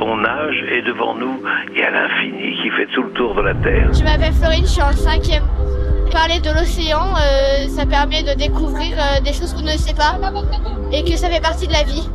on nage et devant nous, il y a l'infini qui fait tout le tour de la Terre. Je m'appelle Florine, je suis en cinquième. Parler de l'océan, euh, ça permet de découvrir euh, des choses qu'on ne sait pas et que ça fait partie de la vie.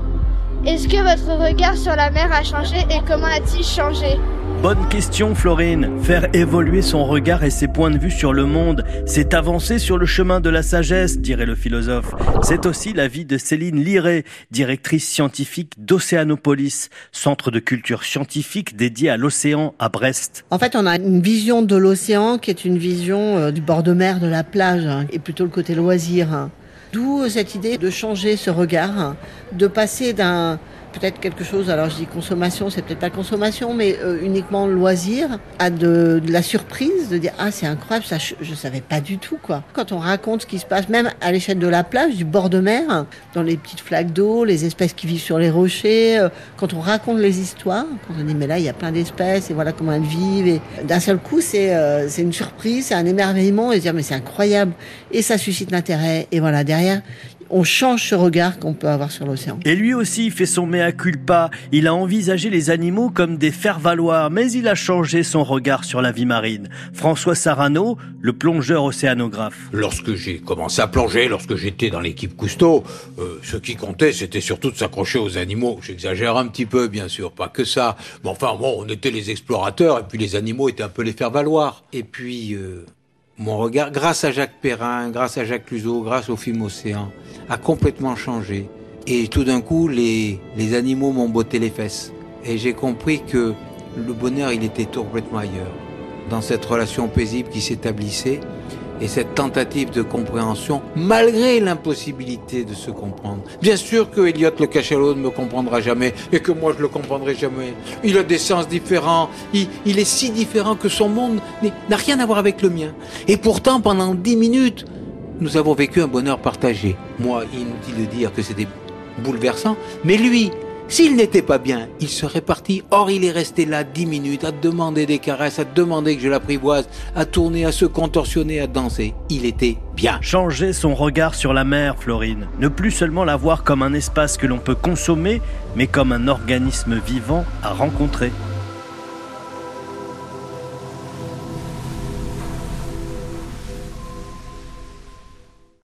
Est-ce que votre regard sur la mer a changé et comment a-t-il changé? Bonne question Florine. Faire évoluer son regard et ses points de vue sur le monde, c'est avancer sur le chemin de la sagesse, dirait le philosophe. C'est aussi la vie de Céline Liré, directrice scientifique d'Océanopolis, centre de culture scientifique dédié à l'océan à Brest. En fait, on a une vision de l'océan qui est une vision euh, du bord de mer, de la plage, hein, et plutôt le côté loisir. hein. D'où cette idée de changer ce regard, hein, de passer d'un peut-être quelque chose, alors je dis consommation, c'est peut-être pas consommation, mais euh, uniquement loisir, à de, la surprise, de dire ah c'est incroyable, ça je, je savais pas du tout quoi. Quand on raconte ce qui se passe, même à l'échelle de la plage, du bord de mer, dans les petites flaques d'eau, les espèces qui vivent sur les rochers, euh, quand on raconte les histoires, quand on dit mais là il y a plein d'espèces et voilà comment elles vivent, et d'un seul coup c'est euh, c'est une surprise, c'est un émerveillement et se dire mais c'est incroyable et ça suscite l'intérêt et voilà derrière on change ce regard qu'on peut avoir sur l'océan. Et lui aussi fait son mea culpa. Il a envisagé les animaux comme des faire-valoir, mais il a changé son regard sur la vie marine. François Sarano, le plongeur océanographe. Lorsque j'ai commencé à plonger, lorsque j'étais dans l'équipe Cousteau, euh, ce qui comptait, c'était surtout de s'accrocher aux animaux. J'exagère un petit peu, bien sûr, pas que ça. Mais enfin, bon, on était les explorateurs, et puis les animaux étaient un peu les faire-valoir. Et puis, euh, mon regard, grâce à Jacques Perrin, grâce à Jacques Cluzot, grâce au film Océan, a complètement changé. Et tout d'un coup, les, les animaux m'ont botté les fesses. Et j'ai compris que le bonheur, il était complètement ailleurs. Dans cette relation paisible qui s'établissait et cette tentative de compréhension, malgré l'impossibilité de se comprendre. Bien sûr que Elliot le cachalot ne me comprendra jamais et que moi je le comprendrai jamais. Il a des sens différents, il, il est si différent que son monde n'a rien à voir avec le mien. Et pourtant, pendant dix minutes, nous avons vécu un bonheur partagé. Moi, inutile de dire que c'était bouleversant, mais lui, s'il n'était pas bien, il serait parti. Or, il est resté là dix minutes à demander des caresses, à demander que je l'apprivoise, à tourner, à se contorsionner, à danser. Il était bien. Changer son regard sur la mer, Florine. Ne plus seulement la voir comme un espace que l'on peut consommer, mais comme un organisme vivant à rencontrer.